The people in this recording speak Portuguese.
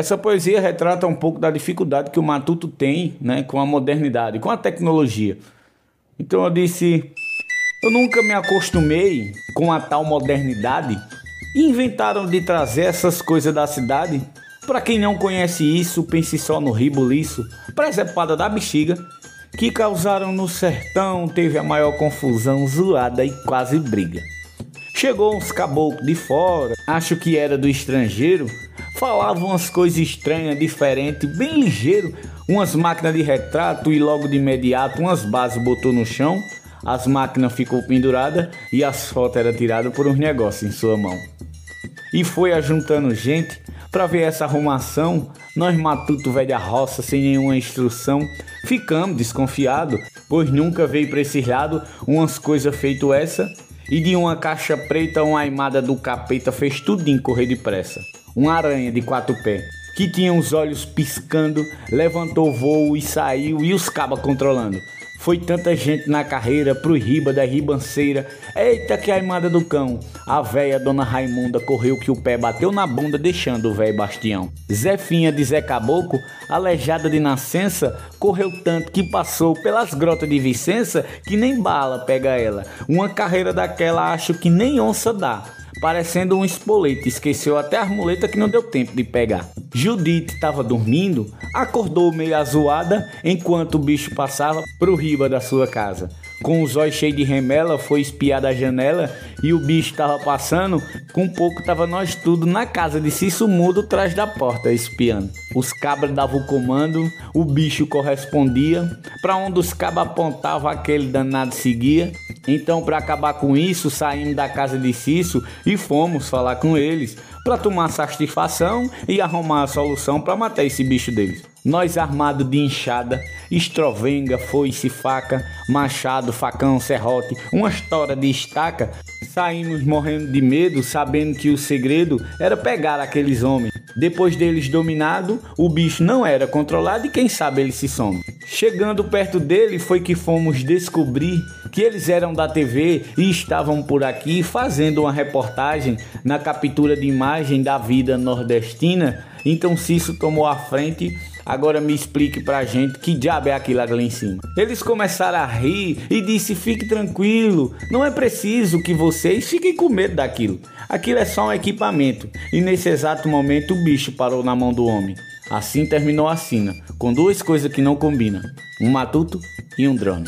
Essa poesia retrata um pouco da dificuldade que o matuto tem né, com a modernidade, com a tecnologia. Então eu disse: Eu nunca me acostumei com a tal modernidade inventaram de trazer essas coisas da cidade. Para quem não conhece isso, pense só no ribuliço, presepada da bexiga, que causaram no sertão, teve a maior confusão, zoada e quase briga. Chegou uns caboclos de fora, acho que era do estrangeiro, falavam umas coisas estranhas, diferentes, bem ligeiro, umas máquinas de retrato e logo de imediato umas bases botou no chão, as máquinas ficou pendurada e as fotos eram tiradas por uns negócios em sua mão. E foi ajuntando gente para ver essa arrumação, nós matuto velha roça sem nenhuma instrução, ficamos desconfiados, pois nunca veio para esse lado umas coisas feito essa. E de uma caixa preta uma aimada do capeta fez tudinho correr depressa uma aranha de quatro pés, que tinha os olhos piscando, levantou voo e saiu e os cabas controlando. Foi tanta gente na carreira pro riba da ribanceira. Eita que aimada do cão! A véia dona Raimunda correu que o pé bateu na bunda deixando o velho bastião. Zefinha de Zé Caboclo, aleijada de nascença, correu tanto que passou pelas grotas de Vicença que nem bala pega ela. Uma carreira daquela acho que nem onça dá parecendo um espolete, esqueceu até a muleta que não deu tempo de pegar. Judite estava dormindo, acordou meio azoada enquanto o bicho passava pro riba da sua casa. Com os olhos cheios de remela, foi espiar da janela e o bicho estava passando. Com pouco tava nós tudo na casa de Cício Mudo, atrás da porta, espiando. Os cabras davam o comando, o bicho correspondia. Para onde os cabras apontavam, aquele danado seguia. Então, para acabar com isso, saímos da casa de Cício e fomos falar com eles para tomar satisfação e arrumar a solução para matar esse bicho deles. Nós armados de enxada, estrovenga, foice, faca, machado, facão, serrote, uma história de estaca, saímos morrendo de medo, sabendo que o segredo era pegar aqueles homens. Depois deles dominado, o bicho não era controlado e quem sabe ele se some. Chegando perto dele foi que fomos descobrir que eles eram da TV e estavam por aqui fazendo uma reportagem na captura de imagem da vida nordestina. Então Cício tomou a frente Agora me explique pra gente que diabo é aquilo ali em cima. Eles começaram a rir e disse: fique tranquilo, não é preciso que vocês fiquem com medo daquilo. Aquilo é só um equipamento. E nesse exato momento o bicho parou na mão do homem. Assim terminou a cena, com duas coisas que não combinam: um matuto e um drone.